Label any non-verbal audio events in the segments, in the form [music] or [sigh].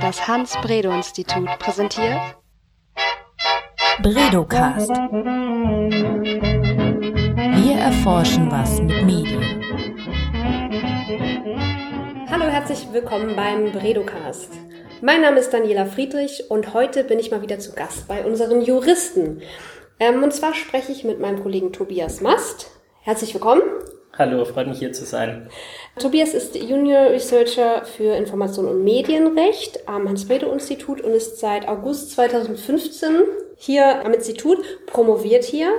Das Hans-Bredow-Institut präsentiert Bredocast. Wir erforschen was mit Medien. Hallo, herzlich willkommen beim Bredocast. Mein Name ist Daniela Friedrich und heute bin ich mal wieder zu Gast bei unseren Juristen. Ähm, und zwar spreche ich mit meinem Kollegen Tobias Mast. Herzlich willkommen. Hallo, freut mich hier zu sein. Tobias ist Junior Researcher für Information und Medienrecht am Hans-Bredow-Institut und ist seit August 2015 hier am Institut, promoviert hier.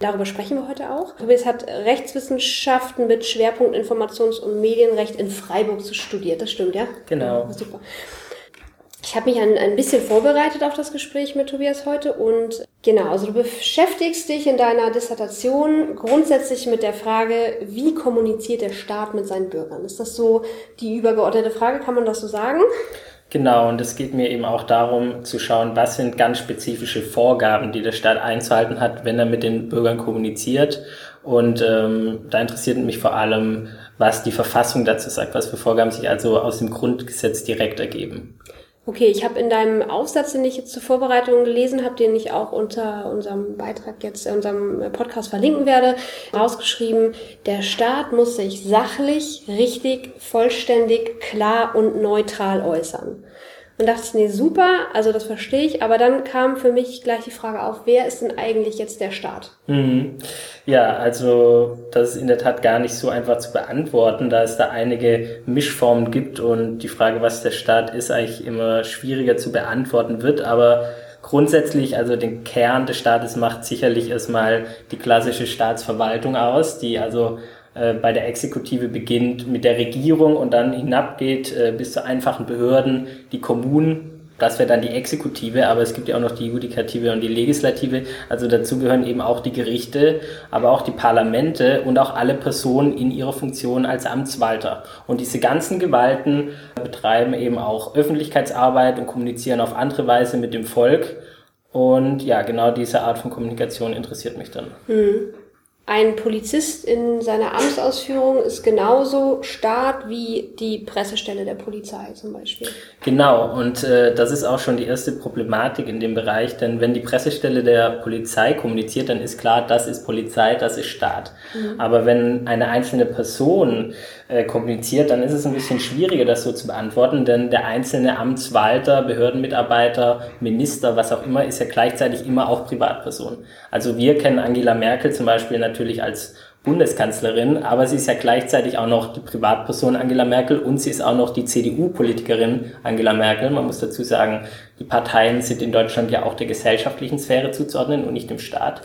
Darüber sprechen wir heute auch. Tobias hat Rechtswissenschaften mit Schwerpunkt Informations- und Medienrecht in Freiburg studiert. Das stimmt, ja? Genau. Super. Ich habe mich ein, ein bisschen vorbereitet auf das Gespräch mit Tobias heute und genau, also du beschäftigst dich in deiner Dissertation grundsätzlich mit der Frage, wie kommuniziert der Staat mit seinen Bürgern? Ist das so die übergeordnete Frage? Kann man das so sagen? Genau, und es geht mir eben auch darum zu schauen, was sind ganz spezifische Vorgaben, die der Staat einzuhalten hat, wenn er mit den Bürgern kommuniziert. Und ähm, da interessiert mich vor allem, was die Verfassung dazu sagt, was für Vorgaben sich also aus dem Grundgesetz direkt ergeben. Okay, ich habe in deinem Aufsatz, den ich jetzt zur Vorbereitung gelesen habe, den ich auch unter unserem Beitrag jetzt, in unserem Podcast verlinken werde, rausgeschrieben, der Staat muss sich sachlich, richtig, vollständig, klar und neutral äußern. Und dachte ich, nee, super, also das verstehe ich, aber dann kam für mich gleich die Frage auf, wer ist denn eigentlich jetzt der Staat? Mhm. Ja, also das ist in der Tat gar nicht so einfach zu beantworten, da es da einige Mischformen gibt und die Frage, was der Staat ist, eigentlich immer schwieriger zu beantworten wird, aber grundsätzlich, also den Kern des Staates macht sicherlich erstmal die klassische Staatsverwaltung aus, die also bei der Exekutive beginnt mit der Regierung und dann hinabgeht äh, bis zu einfachen Behörden, die Kommunen. Das wäre dann die Exekutive, aber es gibt ja auch noch die Judikative und die Legislative. Also dazu gehören eben auch die Gerichte, aber auch die Parlamente und auch alle Personen in ihrer Funktion als Amtswalter. Und diese ganzen Gewalten betreiben eben auch Öffentlichkeitsarbeit und kommunizieren auf andere Weise mit dem Volk. Und ja, genau diese Art von Kommunikation interessiert mich dann. Mhm. Ein Polizist in seiner Amtsausführung ist genauso Staat wie die Pressestelle der Polizei zum Beispiel. Genau, und äh, das ist auch schon die erste Problematik in dem Bereich, denn wenn die Pressestelle der Polizei kommuniziert, dann ist klar, das ist Polizei, das ist Staat. Mhm. Aber wenn eine einzelne Person äh, kommuniziert, dann ist es ein bisschen schwieriger, das so zu beantworten, denn der einzelne Amtswalter, Behördenmitarbeiter, Minister, was auch immer, ist ja gleichzeitig immer auch Privatperson. Also wir kennen Angela Merkel zum Beispiel natürlich als Bundeskanzlerin, aber sie ist ja gleichzeitig auch noch die Privatperson Angela Merkel und sie ist auch noch die CDU-Politikerin Angela Merkel. Man muss dazu sagen, die Parteien sind in Deutschland ja auch der gesellschaftlichen Sphäre zuzuordnen und nicht dem Staat.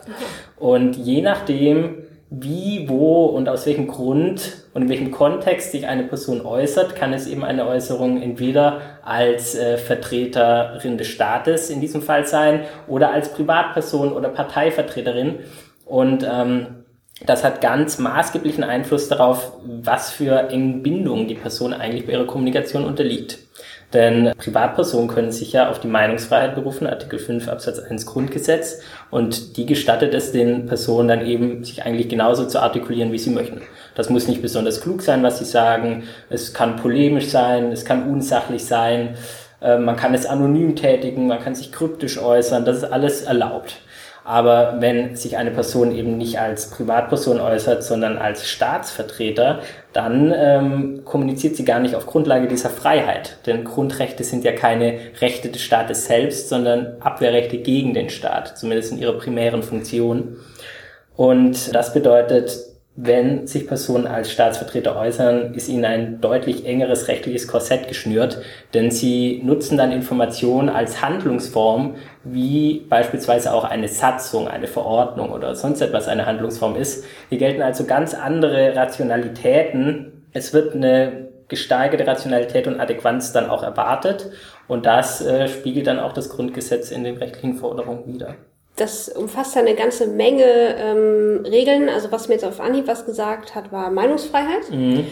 Und je nachdem, wie, wo und aus welchem Grund und in welchem Kontext sich eine Person äußert, kann es eben eine Äußerung entweder als äh, Vertreterin des Staates in diesem Fall sein oder als Privatperson oder Parteivertreterin. Und ähm, das hat ganz maßgeblichen Einfluss darauf, was für engen Bindungen die Person eigentlich bei ihrer Kommunikation unterliegt. Denn Privatpersonen können sich ja auf die Meinungsfreiheit berufen, Artikel 5 Absatz 1 Grundgesetz, und die gestattet es den Personen dann eben, sich eigentlich genauso zu artikulieren, wie sie möchten. Das muss nicht besonders klug sein, was sie sagen, es kann polemisch sein, es kann unsachlich sein, äh, man kann es anonym tätigen, man kann sich kryptisch äußern, das ist alles erlaubt. Aber wenn sich eine Person eben nicht als Privatperson äußert, sondern als Staatsvertreter, dann ähm, kommuniziert sie gar nicht auf Grundlage dieser Freiheit. Denn Grundrechte sind ja keine Rechte des Staates selbst, sondern Abwehrrechte gegen den Staat, zumindest in ihrer primären Funktion. Und das bedeutet, wenn sich Personen als Staatsvertreter äußern, ist ihnen ein deutlich engeres rechtliches Korsett geschnürt, denn sie nutzen dann Informationen als Handlungsform, wie beispielsweise auch eine Satzung, eine Verordnung oder sonst etwas eine Handlungsform ist. Hier gelten also ganz andere Rationalitäten. Es wird eine gesteigerte Rationalität und Adäquanz dann auch erwartet und das äh, spiegelt dann auch das Grundgesetz in den rechtlichen Forderungen wider das umfasst eine ganze Menge ähm, Regeln. Also was mir jetzt auf Anhieb was gesagt hat, war Meinungsfreiheit. Mhm.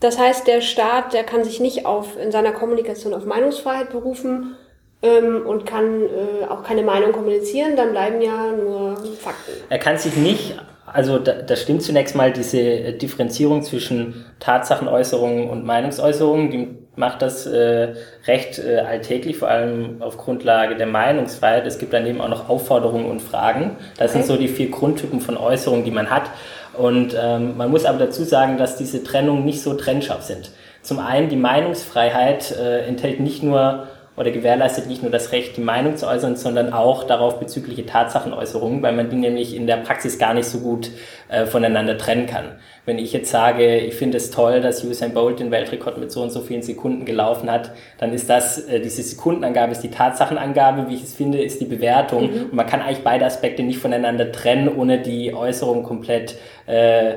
Das heißt, der Staat, der kann sich nicht auf in seiner Kommunikation auf Meinungsfreiheit berufen ähm, und kann äh, auch keine Meinung kommunizieren. Dann bleiben ja nur Fakten. Er kann sich nicht also da, da stimmt zunächst mal diese Differenzierung zwischen Tatsachenäußerungen und Meinungsäußerungen, die macht das äh, recht äh, alltäglich, vor allem auf Grundlage der Meinungsfreiheit. Es gibt daneben auch noch Aufforderungen und Fragen. Das okay. sind so die vier Grundtypen von Äußerungen, die man hat. Und ähm, man muss aber dazu sagen, dass diese Trennungen nicht so trennscharf sind. Zum einen, die Meinungsfreiheit äh, enthält nicht nur oder gewährleistet nicht nur das Recht, die Meinung zu äußern, sondern auch darauf bezügliche Tatsachenäußerungen, weil man die nämlich in der Praxis gar nicht so gut äh, voneinander trennen kann. Wenn ich jetzt sage, ich finde es toll, dass Usain Bolt den Weltrekord mit so und so vielen Sekunden gelaufen hat, dann ist das, äh, diese Sekundenangabe ist die Tatsachenangabe, wie ich es finde, ist die Bewertung. Mhm. Und man kann eigentlich beide Aspekte nicht voneinander trennen, ohne die Äußerung komplett äh,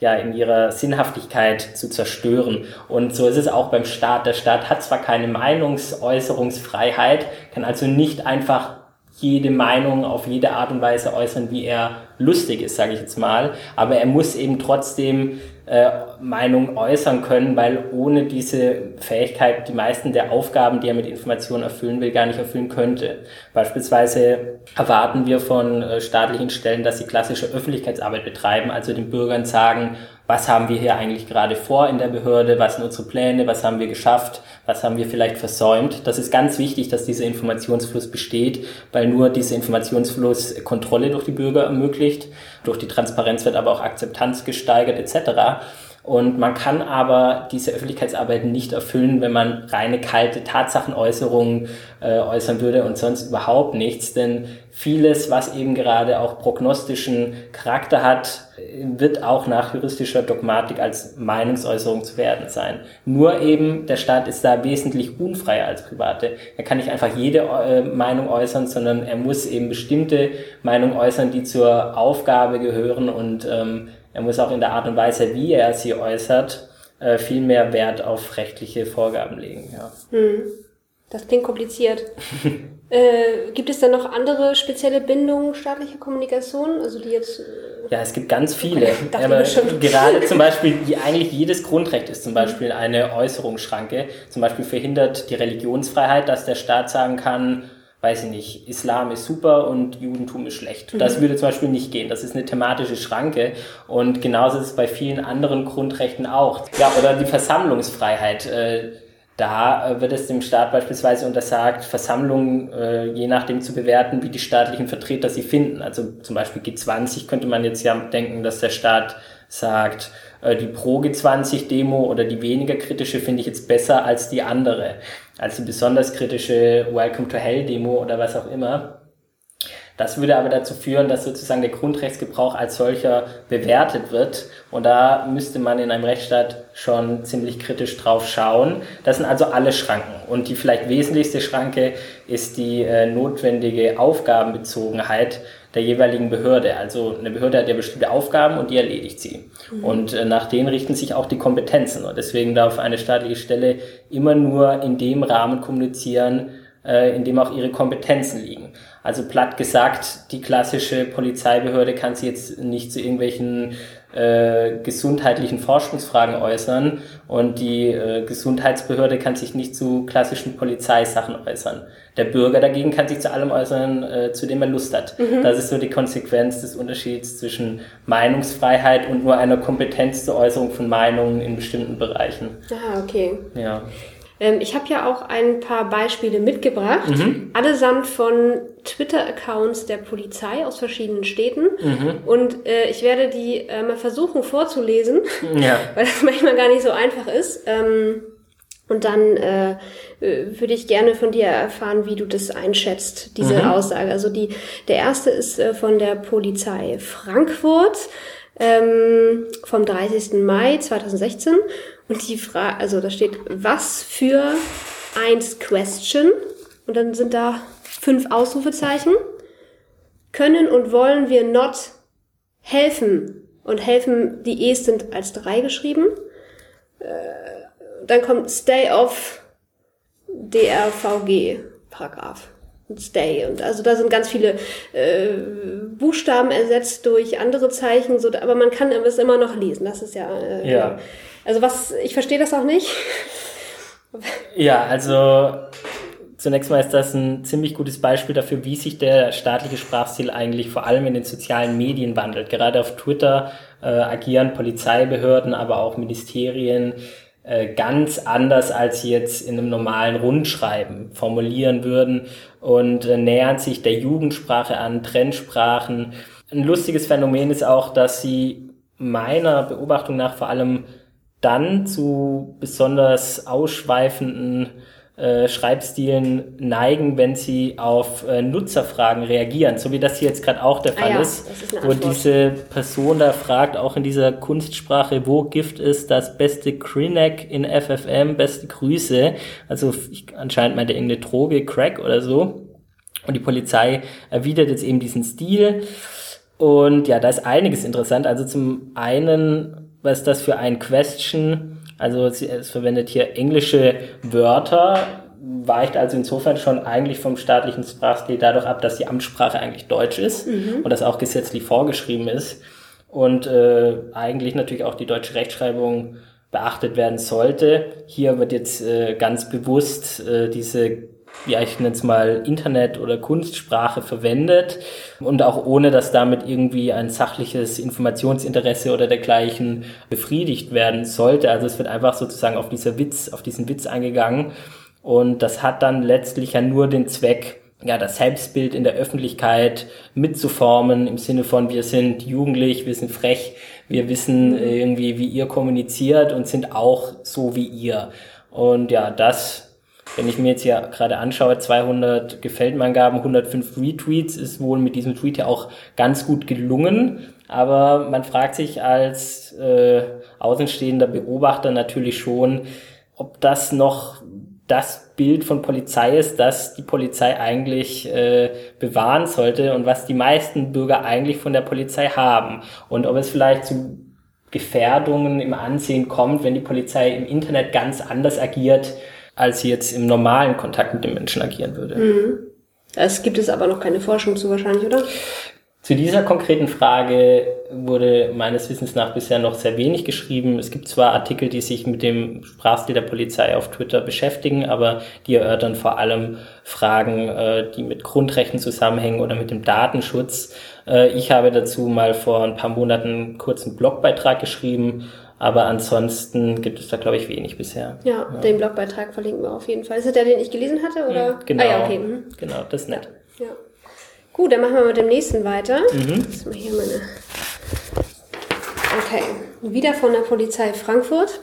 ja, in ihrer Sinnhaftigkeit zu zerstören. Und so ist es auch beim Staat. Der Staat hat zwar keine Meinungsäußerungsfreiheit, kann also nicht einfach jede Meinung auf jede Art und Weise äußern, wie er lustig ist, sage ich jetzt mal. Aber er muss eben trotzdem äh, Meinung äußern können, weil ohne diese Fähigkeit die meisten der Aufgaben, die er mit Informationen erfüllen will, gar nicht erfüllen könnte. Beispielsweise erwarten wir von äh, staatlichen Stellen, dass sie klassische Öffentlichkeitsarbeit betreiben, also den Bürgern sagen, was haben wir hier eigentlich gerade vor in der Behörde, was sind unsere Pläne, was haben wir geschafft, was haben wir vielleicht versäumt. Das ist ganz wichtig, dass dieser Informationsfluss besteht, weil nur dieser Informationsfluss Kontrolle durch die Bürger ermöglicht, durch die Transparenz wird aber auch Akzeptanz gesteigert etc. Und man kann aber diese Öffentlichkeitsarbeit nicht erfüllen, wenn man reine kalte Tatsachenäußerungen äh, äußern würde und sonst überhaupt nichts. Denn vieles, was eben gerade auch prognostischen Charakter hat, wird auch nach juristischer Dogmatik als Meinungsäußerung zu werden sein. Nur eben, der Staat ist da wesentlich unfreier als Private. Er kann nicht einfach jede äh, Meinung äußern, sondern er muss eben bestimmte Meinungen äußern, die zur Aufgabe gehören und ähm, er muss auch in der Art und Weise, wie er sie äußert, äh, viel mehr Wert auf rechtliche Vorgaben legen. Ja. Hm. Das klingt kompliziert. [laughs] äh, gibt es da noch andere spezielle Bindungen staatlicher Kommunikation, also die jetzt? Äh ja, es gibt ganz viele. Aber [laughs] gerade zum [laughs] Beispiel, eigentlich jedes Grundrecht ist zum Beispiel eine Äußerungsschranke. Zum Beispiel verhindert die Religionsfreiheit, dass der Staat sagen kann, weiß ich nicht, Islam ist super und Judentum ist schlecht. Mhm. Das würde zum Beispiel nicht gehen. Das ist eine thematische Schranke. Und genauso ist es bei vielen anderen Grundrechten auch. Ja, oder die Versammlungsfreiheit. Äh, da äh, wird es dem Staat beispielsweise untersagt, Versammlungen äh, je nachdem zu bewerten, wie die staatlichen Vertreter sie finden. Also zum Beispiel G20 könnte man jetzt ja denken, dass der Staat sagt, äh, die Pro-G20-Demo oder die weniger kritische finde ich jetzt besser als die andere, als die besonders kritische Welcome to Hell-Demo oder was auch immer. Das würde aber dazu führen, dass sozusagen der Grundrechtsgebrauch als solcher bewertet wird. Und da müsste man in einem Rechtsstaat schon ziemlich kritisch drauf schauen. Das sind also alle Schranken. Und die vielleicht wesentlichste Schranke ist die äh, notwendige Aufgabenbezogenheit der jeweiligen Behörde. Also eine Behörde hat ja bestimmte Aufgaben und die erledigt sie. Mhm. Und äh, nach denen richten sich auch die Kompetenzen. Und deswegen darf eine staatliche Stelle immer nur in dem Rahmen kommunizieren, äh, in dem auch ihre Kompetenzen liegen. Also platt gesagt, die klassische Polizeibehörde kann sich jetzt nicht zu irgendwelchen äh, gesundheitlichen Forschungsfragen äußern und die äh, Gesundheitsbehörde kann sich nicht zu klassischen Polizeisachen äußern. Der Bürger dagegen kann sich zu allem äußern, äh, zu dem er Lust hat. Mhm. Das ist so die Konsequenz des Unterschieds zwischen Meinungsfreiheit und nur einer Kompetenz zur Äußerung von Meinungen in bestimmten Bereichen. Ah, okay. Ja. Ähm, ich habe ja auch ein paar Beispiele mitgebracht, mhm. allesamt von Twitter-Accounts der Polizei aus verschiedenen Städten. Mhm. Und äh, ich werde die äh, mal versuchen vorzulesen, ja. [laughs] weil das manchmal gar nicht so einfach ist. Ähm, und dann äh, äh, würde ich gerne von dir erfahren, wie du das einschätzt, diese mhm. Aussage. Also die, der erste ist äh, von der Polizei Frankfurt ähm, vom 30. Mai 2016. Und die Frage, also da steht, was für eins Question? Und dann sind da fünf Ausrufezeichen. Können und wollen wir not helfen? Und helfen, die E's sind als drei geschrieben. Äh, dann kommt Stay off DRVG Paragraph. Stay. Und also da sind ganz viele äh, Buchstaben ersetzt durch andere Zeichen, so, aber man kann es immer noch lesen. Das ist ja. Äh, ja. Also was, ich verstehe das auch nicht. Ja, also zunächst mal ist das ein ziemlich gutes Beispiel dafür, wie sich der staatliche Sprachstil eigentlich vor allem in den sozialen Medien wandelt. Gerade auf Twitter äh, agieren Polizeibehörden, aber auch Ministerien äh, ganz anders als jetzt in einem normalen Rundschreiben formulieren würden und äh, nähern sich der Jugendsprache an, Trendsprachen. Ein lustiges Phänomen ist auch, dass sie meiner Beobachtung nach vor allem dann zu besonders ausschweifenden äh, Schreibstilen neigen, wenn sie auf äh, Nutzerfragen reagieren, so wie das hier jetzt gerade auch der Fall ah ja, ist, ist wo diese Person da fragt, auch in dieser Kunstsprache, wo Gift ist, das beste Krinek in FFM, beste Grüße, also ich, anscheinend meinte irgendeine Droge, Crack oder so, und die Polizei erwidert jetzt eben diesen Stil, und ja, da ist einiges interessant, also zum einen, was ist das für ein Question, also es verwendet hier englische Wörter, weicht also insofern schon eigentlich vom staatlichen Sprachstil dadurch ab, dass die Amtssprache eigentlich Deutsch ist mhm. und das auch gesetzlich vorgeschrieben ist und äh, eigentlich natürlich auch die deutsche Rechtschreibung beachtet werden sollte. Hier wird jetzt äh, ganz bewusst äh, diese ja, ich nenne es mal Internet- oder Kunstsprache verwendet und auch ohne, dass damit irgendwie ein sachliches Informationsinteresse oder dergleichen befriedigt werden sollte. Also es wird einfach sozusagen auf dieser Witz, auf diesen Witz eingegangen und das hat dann letztlich ja nur den Zweck, ja, das Selbstbild in der Öffentlichkeit mitzuformen im Sinne von wir sind jugendlich, wir sind frech, wir wissen irgendwie, wie ihr kommuniziert und sind auch so wie ihr. Und ja, das wenn ich mir jetzt hier gerade anschaue, 200 Gefällt-Angaben, 105 Retweets, ist wohl mit diesem Tweet ja auch ganz gut gelungen. Aber man fragt sich als äh, außenstehender Beobachter natürlich schon, ob das noch das Bild von Polizei ist, das die Polizei eigentlich äh, bewahren sollte und was die meisten Bürger eigentlich von der Polizei haben. Und ob es vielleicht zu Gefährdungen im Ansehen kommt, wenn die Polizei im Internet ganz anders agiert als sie jetzt im normalen Kontakt mit den Menschen agieren würde. Mhm. Es gibt es aber noch keine Forschung zu wahrscheinlich, oder? Zu dieser konkreten Frage wurde meines Wissens nach bisher noch sehr wenig geschrieben. Es gibt zwar Artikel, die sich mit dem Sprachstil der Polizei auf Twitter beschäftigen, aber die erörtern vor allem Fragen, äh, die mit Grundrechten zusammenhängen oder mit dem Datenschutz. Äh, ich habe dazu mal vor ein paar Monaten einen kurzen Blogbeitrag geschrieben aber ansonsten gibt es da, glaube ich, wenig bisher. Ja, ja, den Blogbeitrag verlinken wir auf jeden Fall. Ist das der, den ich gelesen hatte? Oder? Genau. Ah, ja, okay. Mhm. Genau, das ist nett. Ja. ja. Gut, dann machen wir mit dem nächsten weiter. Mhm. Das ist mal hier meine. Okay. Wieder von der Polizei Frankfurt.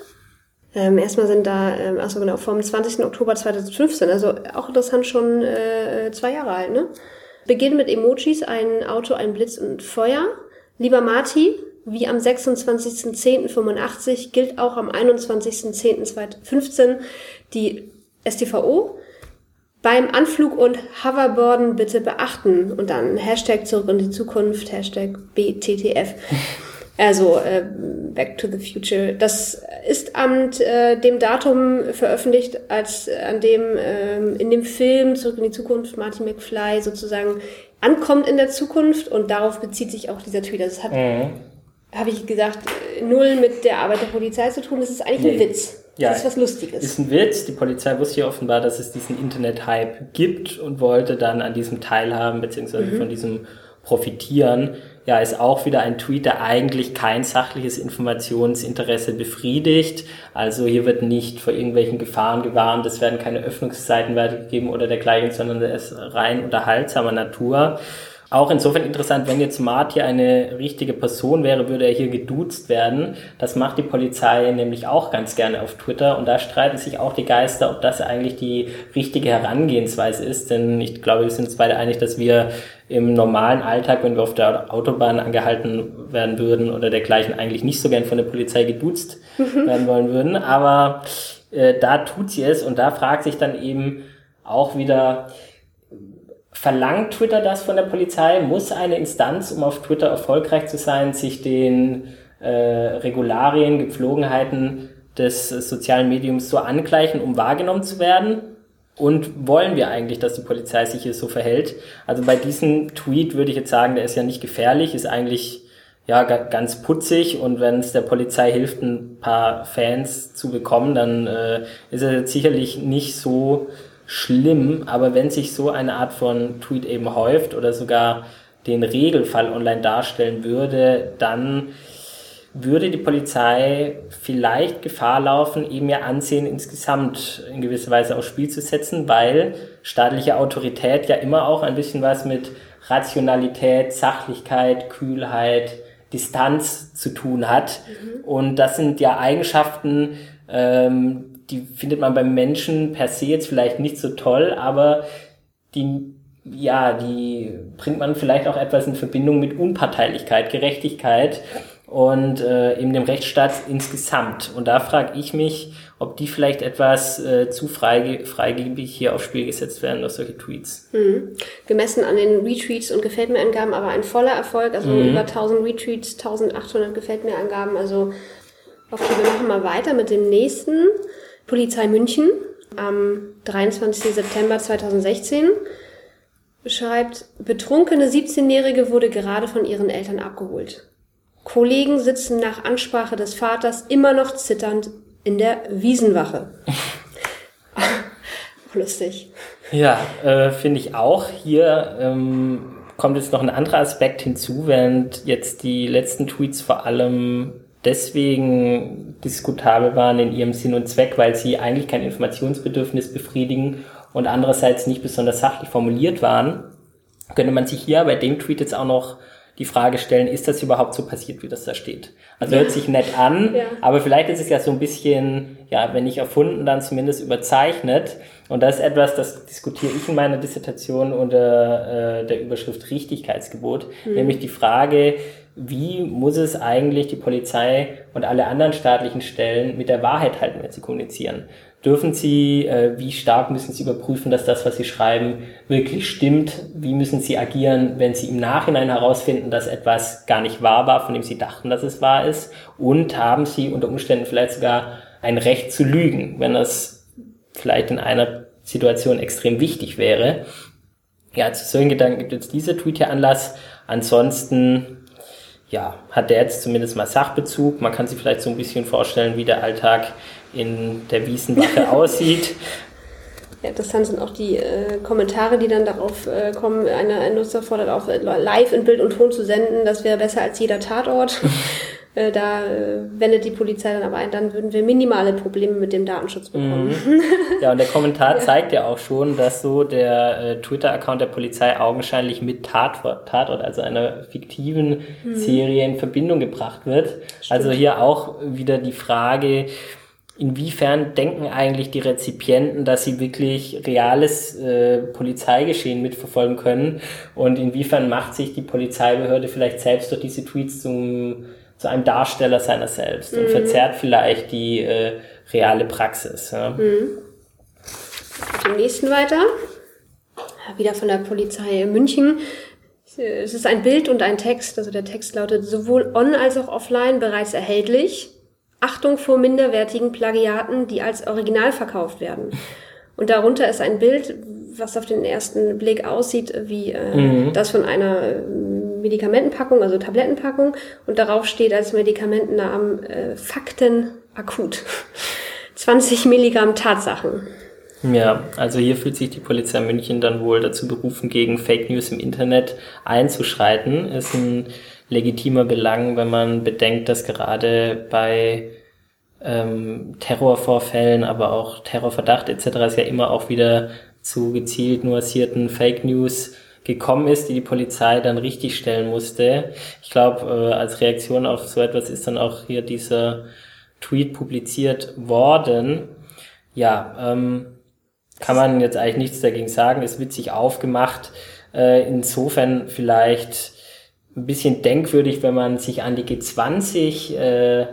Ähm, erstmal sind da, ähm, achso genau, vom 20. Oktober 2015, also auch interessant schon äh, zwei Jahre alt, ne? Beginnen mit Emojis, ein Auto, ein Blitz und Feuer. Lieber Marty, wie am 26.10.85 gilt auch am 21.10.2015 die STVO. Beim Anflug und Hoverboarden bitte beachten und dann Hashtag zurück in die Zukunft, Hashtag BTTF. [laughs] Also äh, Back to the Future. Das ist am äh, dem Datum veröffentlicht, als äh, an dem äh, in dem Film Zurück in die Zukunft Martin McFly sozusagen ankommt in der Zukunft und darauf bezieht sich auch dieser Tweet. Also es hat mhm habe ich gesagt, null mit der Arbeit der Polizei zu tun. Das ist eigentlich nee. ein Witz. Ja, das ist was Lustiges. Ist ein Witz. Die Polizei wusste ja offenbar, dass es diesen Internet-Hype gibt und wollte dann an diesem teilhaben, beziehungsweise mhm. von diesem profitieren. Ja, ist auch wieder ein Tweet, der eigentlich kein sachliches Informationsinteresse befriedigt. Also hier wird nicht vor irgendwelchen Gefahren gewarnt, es werden keine Öffnungszeiten weitergegeben oder dergleichen, sondern er ist rein unterhaltsamer Natur. Auch insofern interessant, wenn jetzt Marty eine richtige Person wäre, würde er hier geduzt werden. Das macht die Polizei nämlich auch ganz gerne auf Twitter und da streiten sich auch die Geister, ob das eigentlich die richtige Herangehensweise ist. Denn ich glaube, wir sind uns beide einig, dass wir im normalen Alltag, wenn wir auf der Autobahn angehalten werden würden oder dergleichen, eigentlich nicht so gern von der Polizei geduzt mhm. werden wollen würden. Aber äh, da tut sie es und da fragt sich dann eben auch wieder, Verlangt Twitter das von der Polizei? Muss eine Instanz, um auf Twitter erfolgreich zu sein, sich den äh, Regularien, Gepflogenheiten des äh, sozialen Mediums so angleichen, um wahrgenommen zu werden? Und wollen wir eigentlich, dass die Polizei sich hier so verhält? Also bei diesem Tweet würde ich jetzt sagen, der ist ja nicht gefährlich, ist eigentlich ja ganz putzig und wenn es der Polizei hilft, ein paar Fans zu bekommen, dann äh, ist er jetzt sicherlich nicht so schlimm, aber wenn sich so eine Art von Tweet eben häuft oder sogar den Regelfall online darstellen würde, dann würde die Polizei vielleicht Gefahr laufen, eben ihr Ansehen insgesamt in gewisser Weise aufs Spiel zu setzen, weil staatliche Autorität ja immer auch ein bisschen was mit Rationalität, Sachlichkeit, Kühlheit, Distanz zu tun hat. Mhm. Und das sind ja Eigenschaften, ähm, die findet man beim Menschen per se jetzt vielleicht nicht so toll, aber die ja, die bringt man vielleicht auch etwas in Verbindung mit Unparteilichkeit, Gerechtigkeit und äh, eben dem Rechtsstaat insgesamt. Und da frage ich mich, ob die vielleicht etwas äh, zu freige, freigebig hier aufs Spiel gesetzt werden durch solche Tweets. Mhm. Gemessen an den Retweets und Gefällt mir Angaben, aber ein voller Erfolg, also mhm. über 1000 Retweets, 1800 Gefällt mir Angaben, also okay, wir machen mal weiter mit dem nächsten. Polizei München am 23. September 2016 schreibt, betrunkene 17-Jährige wurde gerade von ihren Eltern abgeholt. Kollegen sitzen nach Ansprache des Vaters immer noch zitternd in der Wiesenwache. [laughs] Lustig. Ja, äh, finde ich auch. Hier ähm, kommt jetzt noch ein anderer Aspekt hinzu, während jetzt die letzten Tweets vor allem deswegen diskutabel waren in ihrem Sinn und Zweck, weil sie eigentlich kein Informationsbedürfnis befriedigen und andererseits nicht besonders sachlich formuliert waren, könnte man sich hier bei dem Tweet jetzt auch noch die Frage stellen, ist das überhaupt so passiert, wie das da steht? Also hört sich nett an, ja. aber vielleicht ist es ja so ein bisschen, ja, wenn nicht erfunden, dann zumindest überzeichnet. Und das ist etwas, das diskutiere ich in meiner Dissertation unter äh, der Überschrift Richtigkeitsgebot, mhm. nämlich die Frage, wie muss es eigentlich die Polizei und alle anderen staatlichen Stellen mit der Wahrheit halten, wenn sie kommunizieren? Dürfen sie, äh, wie stark müssen sie überprüfen, dass das, was sie schreiben, wirklich stimmt? Wie müssen sie agieren, wenn sie im Nachhinein herausfinden, dass etwas gar nicht wahr war, von dem sie dachten, dass es wahr ist? Und haben sie unter Umständen vielleicht sogar ein Recht zu lügen, wenn das vielleicht in einer Situation extrem wichtig wäre? Ja, zu solchen Gedanken gibt jetzt dieser Tweet hier Anlass. Ansonsten ja, hat der jetzt zumindest mal Sachbezug. Man kann sich vielleicht so ein bisschen vorstellen, wie der Alltag in der Wiesenwache [laughs] aussieht. Ja, interessant sind auch die äh, Kommentare, die dann darauf äh, kommen. Eine, ein Nutzer fordert auch, äh, live in Bild und Ton zu senden. Das wäre besser als jeder Tatort. [laughs] Äh, da äh, wendet die Polizei dann aber ein, dann würden wir minimale Probleme mit dem Datenschutz bekommen. Mhm. [laughs] Ja, und der Kommentar [laughs] zeigt ja auch schon, dass so der äh, Twitter-Account der Polizei augenscheinlich mit Tatort, Tatort also einer fiktiven mhm. Serie in Verbindung gebracht wird. Stimmt. Also hier auch wieder die Frage, Inwiefern denken eigentlich die Rezipienten, dass sie wirklich reales äh, Polizeigeschehen mitverfolgen können? Und inwiefern macht sich die Polizeibehörde vielleicht selbst durch diese Tweets zum zu einem Darsteller seiner selbst mhm. und verzerrt vielleicht die äh, reale Praxis. Ja. Mhm. Mit dem nächsten weiter. Wieder von der Polizei München. Es ist ein Bild und ein Text. Also der Text lautet sowohl on als auch offline bereits erhältlich. Achtung vor minderwertigen Plagiaten, die als Original verkauft werden. Und darunter ist ein Bild, was auf den ersten Blick aussieht wie äh, mhm. das von einer äh, Medikamentenpackung, also Tablettenpackung, und darauf steht als Medikamentennamen äh, Fakten akut. [laughs] 20 Milligramm Tatsachen. Ja, also hier fühlt sich die Polizei München dann wohl dazu berufen, gegen Fake News im Internet einzuschreiten. Ist ein legitimer Belang, wenn man bedenkt, dass gerade bei ähm, Terrorvorfällen, aber auch Terrorverdacht etc. es ja immer auch wieder zu gezielt nuancierten Fake News gekommen ist, die die Polizei dann richtig stellen musste. Ich glaube, äh, als Reaktion auf so etwas ist dann auch hier dieser Tweet publiziert worden. Ja, ähm, kann man jetzt eigentlich nichts dagegen sagen, ist witzig aufgemacht. Äh, insofern vielleicht ein bisschen denkwürdig, wenn man sich an die G20 äh,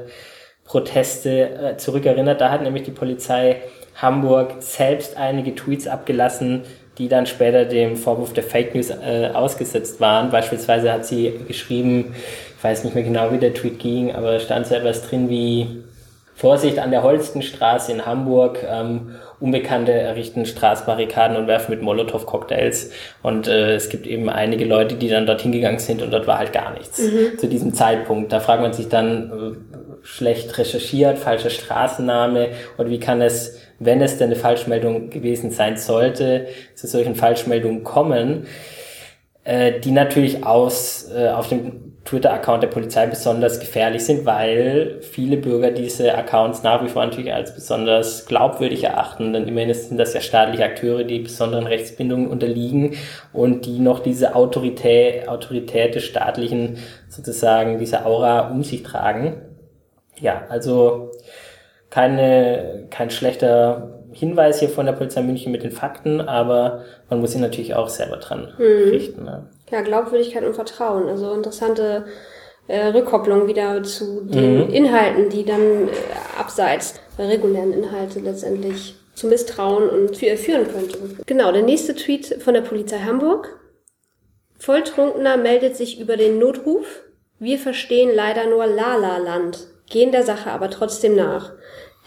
Proteste äh, zurückerinnert. Da hat nämlich die Polizei Hamburg selbst einige Tweets abgelassen, die dann später dem Vorwurf der Fake News äh, ausgesetzt waren. Beispielsweise hat sie geschrieben, ich weiß nicht mehr genau, wie der Tweet ging, aber stand so etwas drin wie Vorsicht an der Holstenstraße in Hamburg, ähm, Unbekannte errichten Straßbarrikaden und werfen mit Molotow-Cocktails. Und äh, es gibt eben einige Leute, die dann dorthin gegangen sind und dort war halt gar nichts mhm. zu diesem Zeitpunkt. Da fragt man sich dann, äh, schlecht recherchiert, falscher Straßenname und wie kann es wenn es denn eine Falschmeldung gewesen sein sollte, zu solchen Falschmeldungen kommen, äh, die natürlich aus, äh, auf dem Twitter-Account der Polizei besonders gefährlich sind, weil viele Bürger diese Accounts nach wie vor natürlich als besonders glaubwürdig erachten. Denn immerhin sind das ja staatliche Akteure, die besonderen Rechtsbindungen unterliegen und die noch diese Autorität, Autorität des staatlichen sozusagen, diese Aura um sich tragen. Ja, also keine, kein schlechter Hinweis hier von der Polizei München mit den Fakten, aber man muss sich natürlich auch selber dran mhm. richten. Ne? Ja, Glaubwürdigkeit und Vertrauen. Also interessante äh, Rückkopplung wieder zu den mhm. Inhalten, die dann äh, abseits der regulären Inhalte letztendlich zu Misstrauen und führen könnte. Genau, der nächste Tweet von der Polizei Hamburg. Volltrunkener meldet sich über den Notruf. Wir verstehen leider nur Lala-Land, gehen der Sache aber trotzdem nach.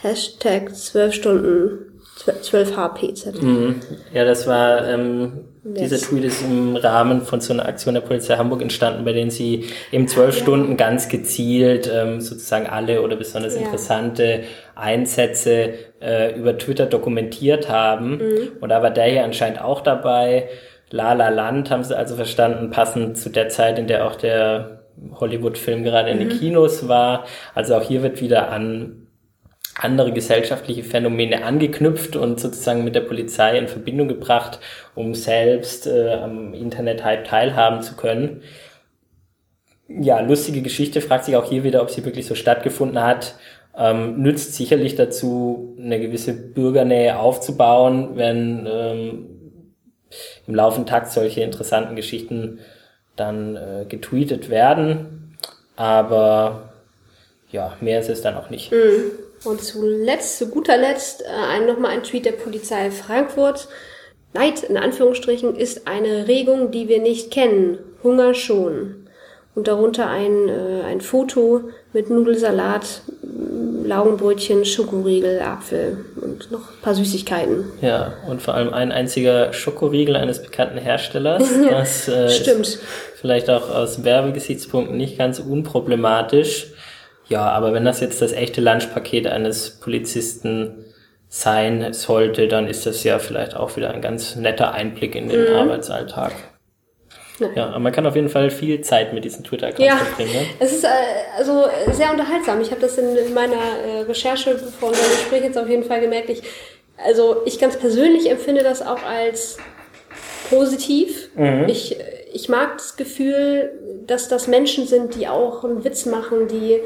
Hashtag 12 Stunden 12 HPZ. Mhm. Ja, das war, ähm, yes. dieser Tweet ist im Rahmen von so einer Aktion der Polizei Hamburg entstanden, bei denen sie eben zwölf ja. Stunden ganz gezielt ähm, sozusagen alle oder besonders ja. interessante Einsätze äh, über Twitter dokumentiert haben. Mhm. Und da war der hier anscheinend auch dabei. La La Land haben sie also verstanden, passend zu der Zeit, in der auch der Hollywood-Film gerade in den mhm. Kinos war. Also auch hier wird wieder an andere gesellschaftliche Phänomene angeknüpft und sozusagen mit der Polizei in Verbindung gebracht, um selbst äh, am Internet-Hype teilhaben zu können. Ja, lustige Geschichte, fragt sich auch hier wieder, ob sie wirklich so stattgefunden hat. Ähm, nützt sicherlich dazu, eine gewisse Bürgernähe aufzubauen, wenn ähm, im laufenden Takt solche interessanten Geschichten dann äh, getweetet werden. Aber ja, mehr ist es dann auch nicht. Mhm. Und zuletzt, zu guter Letzt, äh, nochmal ein Tweet der Polizei Frankfurt. Neid, in Anführungsstrichen, ist eine Regung, die wir nicht kennen. Hunger schon. Und darunter ein, äh, ein Foto mit Nudelsalat, Laugenbrötchen, Schokoriegel, Apfel und noch ein paar Süßigkeiten. Ja, und vor allem ein einziger Schokoriegel eines bekannten Herstellers. [laughs] Das äh, Stimmt. vielleicht auch aus Werbegesichtspunkten nicht ganz unproblematisch. Ja, aber wenn das jetzt das echte Lunchpaket eines Polizisten sein sollte, dann ist das ja vielleicht auch wieder ein ganz netter Einblick in den mhm. Arbeitsalltag. Nein. Ja, aber man kann auf jeden Fall viel Zeit mit diesen Twitter-Accounts ja, verbringen. Ne? Es ist äh, also sehr unterhaltsam. Ich habe das in, in meiner äh, Recherche vor unserem Gespräch jetzt auf jeden Fall gemerkt. Ich, also ich ganz persönlich empfinde das auch als positiv. Mhm. Ich, ich mag das Gefühl, dass das Menschen sind, die auch einen Witz machen, die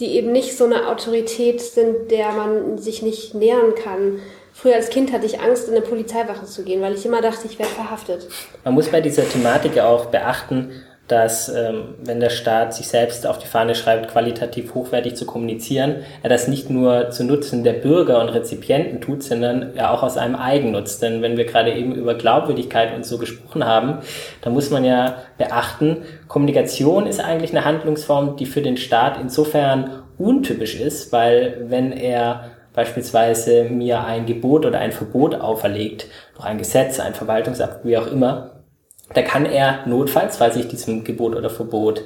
die eben nicht so eine Autorität sind, der man sich nicht nähern kann. Früher als Kind hatte ich Angst, in eine Polizeiwache zu gehen, weil ich immer dachte, ich werde verhaftet. Man muss bei dieser Thematik auch beachten, dass ähm, wenn der Staat sich selbst auf die Fahne schreibt, qualitativ hochwertig zu kommunizieren, er das nicht nur zu Nutzen der Bürger und Rezipienten tut, sondern ja auch aus einem Eigennutz. Denn wenn wir gerade eben über Glaubwürdigkeit und so gesprochen haben, dann muss man ja beachten, Kommunikation ist eigentlich eine Handlungsform, die für den Staat insofern untypisch ist, weil wenn er beispielsweise mir ein Gebot oder ein Verbot auferlegt, durch ein Gesetz, ein Verwaltungsakt, wie auch immer, da kann er notfalls, falls ich diesem Gebot oder Verbot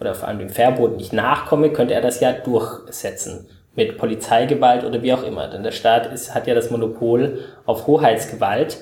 oder vor allem dem Verbot nicht nachkomme, könnte er das ja durchsetzen mit Polizeigewalt oder wie auch immer. Denn der Staat ist, hat ja das Monopol auf Hoheitsgewalt.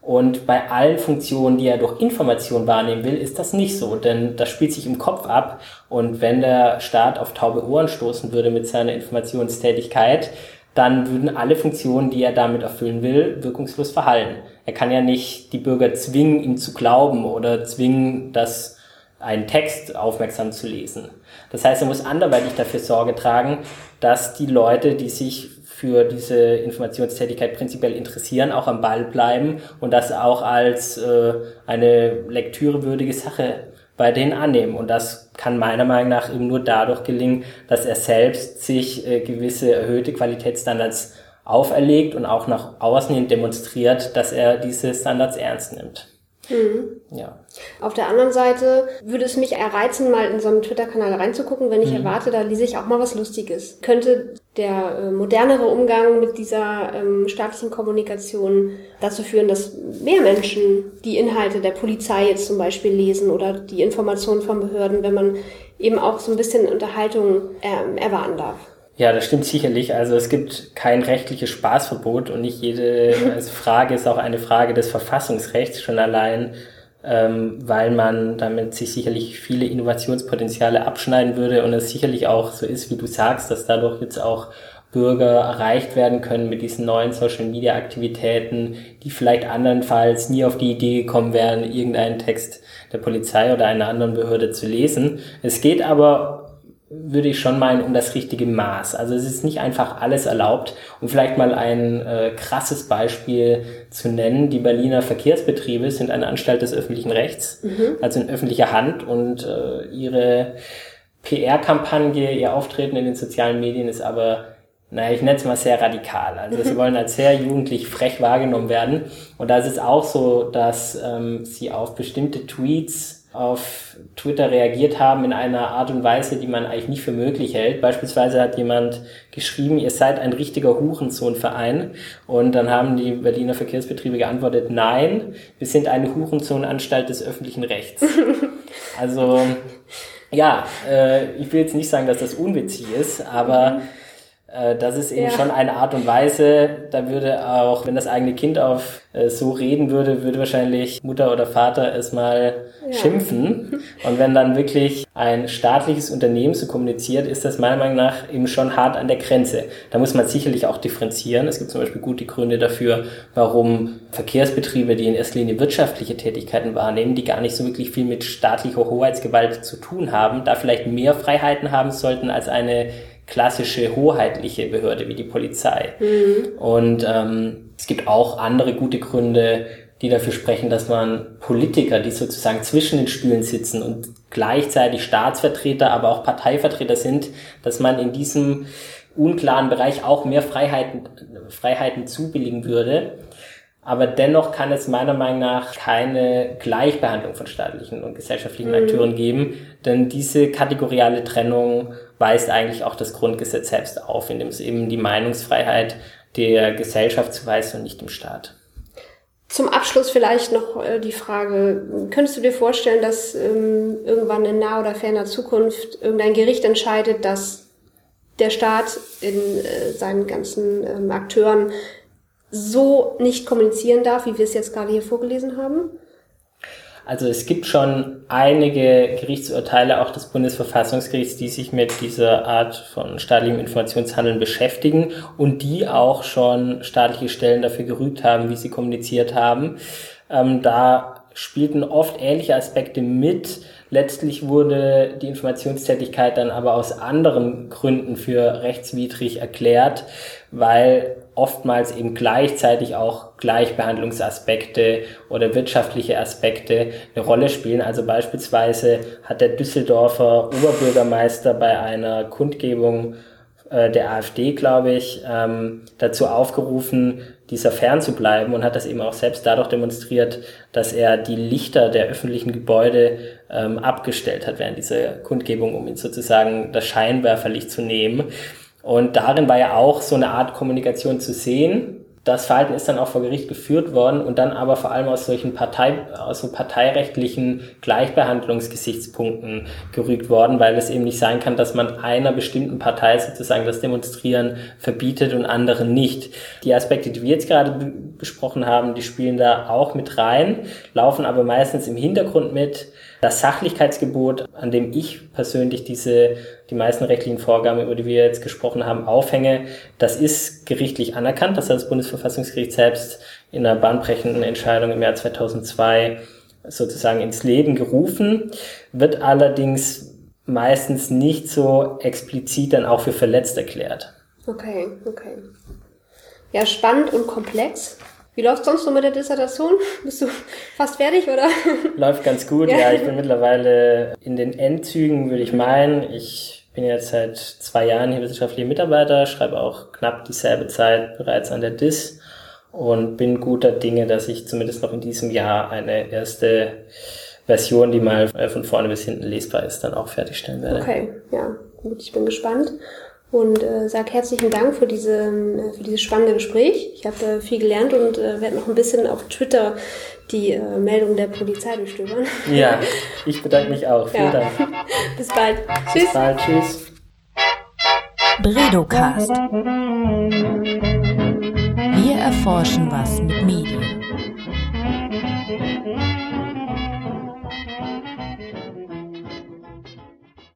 Und bei allen Funktionen, die er durch Information wahrnehmen will, ist das nicht so, denn das spielt sich im Kopf ab. Und wenn der Staat auf taube Ohren stoßen würde mit seiner Informationstätigkeit, dann würden alle Funktionen, die er damit erfüllen will, wirkungslos verhallen. Er kann ja nicht die Bürger zwingen, ihm zu glauben oder zwingen, dass einen Text aufmerksam zu lesen. Das heißt, er muss anderweitig dafür Sorge tragen, dass die Leute, die sich für diese Informationstätigkeit prinzipiell interessieren, auch am Ball bleiben und das auch als äh, eine lektürewürdige Sache bei denen annehmen. Und das kann meiner Meinung nach eben nur dadurch gelingen, dass er selbst sich äh, gewisse erhöhte Qualitätsstandards auferlegt und auch nach außen hin demonstriert, dass er diese Standards ernst nimmt. Mhm. Ja. Auf der anderen Seite würde es mich erreizen, mal in so einen Twitter-Kanal reinzugucken, wenn ich mhm. erwarte, da lese ich auch mal was Lustiges. Könnte der äh, modernere Umgang mit dieser ähm, staatlichen Kommunikation dazu führen, dass mehr Menschen die Inhalte der Polizei jetzt zum Beispiel lesen oder die Informationen von Behörden, wenn man eben auch so ein bisschen Unterhaltung ähm, erwarten darf? Ja, das stimmt sicherlich. Also es gibt kein rechtliches Spaßverbot und nicht jede [laughs] also Frage ist auch eine Frage des Verfassungsrechts. Schon allein ähm, weil man damit sich sicherlich viele Innovationspotenziale abschneiden würde und es sicherlich auch so ist, wie du sagst, dass dadurch jetzt auch Bürger erreicht werden können mit diesen neuen Social-Media-Aktivitäten, die vielleicht andernfalls nie auf die Idee gekommen wären, irgendeinen Text der Polizei oder einer anderen Behörde zu lesen. Es geht aber würde ich schon meinen, um das richtige Maß. Also es ist nicht einfach alles erlaubt. Um vielleicht mal ein äh, krasses Beispiel zu nennen, die Berliner Verkehrsbetriebe sind eine Anstalt des öffentlichen Rechts, mhm. also in öffentlicher Hand und äh, ihre PR-Kampagne, ihr Auftreten in den sozialen Medien ist aber naja, ich nenne es mal sehr radikal. Also sie wollen als sehr jugendlich frech wahrgenommen werden. Und da ist es auch so, dass ähm, sie auf bestimmte Tweets auf Twitter reagiert haben in einer Art und Weise, die man eigentlich nicht für möglich hält. Beispielsweise hat jemand geschrieben, ihr seid ein richtiger Hurensohnverein. Und dann haben die Berliner Verkehrsbetriebe geantwortet, nein, wir sind eine Hurensohnanstalt des öffentlichen Rechts. [laughs] Also ja, äh, ich will jetzt nicht sagen, dass das unwitzig ist, aber äh, das ist eben ja. schon eine Art und Weise, da würde auch, wenn das eigene Kind auf äh, so reden würde, würde wahrscheinlich Mutter oder Vater es mal ja. schimpfen. Und wenn dann wirklich ein staatliches Unternehmen so kommuniziert, ist das meiner Meinung nach eben schon hart an der Grenze. Da muss man sicherlich auch differenzieren. Es gibt zum Beispiel gute Gründe dafür, warum Verkehrsbetriebe, die in erster Linie wirtschaftliche Tätigkeiten wahrnehmen, die gar nicht so wirklich viel mit staatlicher Hoheitsgewalt zu tun haben, da vielleicht mehr Freiheiten haben sollten als eine klassische hoheitliche Behörde wie die Polizei. Mhm. Und ähm, es gibt auch andere gute Gründe, die dafür sprechen, dass man Politiker, die sozusagen zwischen den Stühlen sitzen und gleichzeitig Staatsvertreter, aber auch Parteivertreter sind, dass man in diesem unklaren Bereich auch mehr Freiheiten, Freiheiten zubilligen würde. Aber dennoch kann es meiner Meinung nach keine Gleichbehandlung von staatlichen und gesellschaftlichen mhm. Akteuren geben, denn diese kategoriale Trennung weist eigentlich auch das Grundgesetz selbst auf, indem es eben die Meinungsfreiheit der Gesellschaft zuweist und nicht dem Staat. Zum Abschluss vielleicht noch äh, die Frage, könntest du dir vorstellen, dass ähm, irgendwann in naher oder ferner Zukunft irgendein Gericht entscheidet, dass der Staat in äh, seinen ganzen ähm, Akteuren so nicht kommunizieren darf, wie wir es jetzt gerade hier vorgelesen haben? Also es gibt schon einige Gerichtsurteile, auch des Bundesverfassungsgerichts, die sich mit dieser Art von staatlichem Informationshandeln beschäftigen und die auch schon staatliche Stellen dafür gerügt haben, wie sie kommuniziert haben. Ähm, da spielten oft ähnliche Aspekte mit. Letztlich wurde die Informationstätigkeit dann aber aus anderen Gründen für rechtswidrig erklärt, weil oftmals eben gleichzeitig auch Gleichbehandlungsaspekte oder wirtschaftliche Aspekte eine Rolle spielen. Also beispielsweise hat der Düsseldorfer Oberbürgermeister bei einer Kundgebung äh, der AfD, glaube ich, ähm, dazu aufgerufen, dieser fern zu bleiben und hat das eben auch selbst dadurch demonstriert, dass er die Lichter der öffentlichen Gebäude ähm, abgestellt hat während dieser Kundgebung, um ihn sozusagen das Scheinwerferlicht zu nehmen. Und darin war ja auch so eine Art Kommunikation zu sehen. Das Verhalten ist dann auch vor Gericht geführt worden und dann aber vor allem aus solchen Partei, aus so parteirechtlichen Gleichbehandlungsgesichtspunkten gerügt worden, weil es eben nicht sein kann, dass man einer bestimmten Partei sozusagen das Demonstrieren verbietet und anderen nicht. Die Aspekte, die wir jetzt gerade besprochen haben, die spielen da auch mit rein, laufen aber meistens im Hintergrund mit das Sachlichkeitsgebot, an dem ich persönlich diese, die meisten rechtlichen Vorgaben, über die wir jetzt gesprochen haben, aufhänge, das ist gerichtlich anerkannt. Das hat das Bundesverfassungsgericht selbst in einer bahnbrechenden Entscheidung im Jahr 2002 sozusagen ins Leben gerufen, wird allerdings meistens nicht so explizit dann auch für verletzt erklärt. Okay, okay. Ja, spannend und komplex. Wie läuft sonst so mit der Dissertation? Bist du fast fertig, oder? Läuft ganz gut, ja. ja. Ich bin mittlerweile in den Endzügen, würde ich meinen. Ich bin jetzt seit zwei Jahren hier wissenschaftlicher Mitarbeiter, schreibe auch knapp dieselbe Zeit bereits an der DIS und bin guter Dinge, dass ich zumindest noch in diesem Jahr eine erste Version, die mal von vorne bis hinten lesbar ist, dann auch fertigstellen werde. Okay, ja, gut, ich bin gespannt und äh, sag herzlichen Dank für, diese, äh, für dieses spannende Gespräch. Ich habe äh, viel gelernt und äh, werde noch ein bisschen auf Twitter die äh, Meldung der Polizei durchstöbern. Ja, [laughs] ich bedanke mich auch. Vielen ja. Dank. [laughs] Bis bald. Tschüss. Bis bald. Tschüss. Bredocast. Wir erforschen was mit Medien.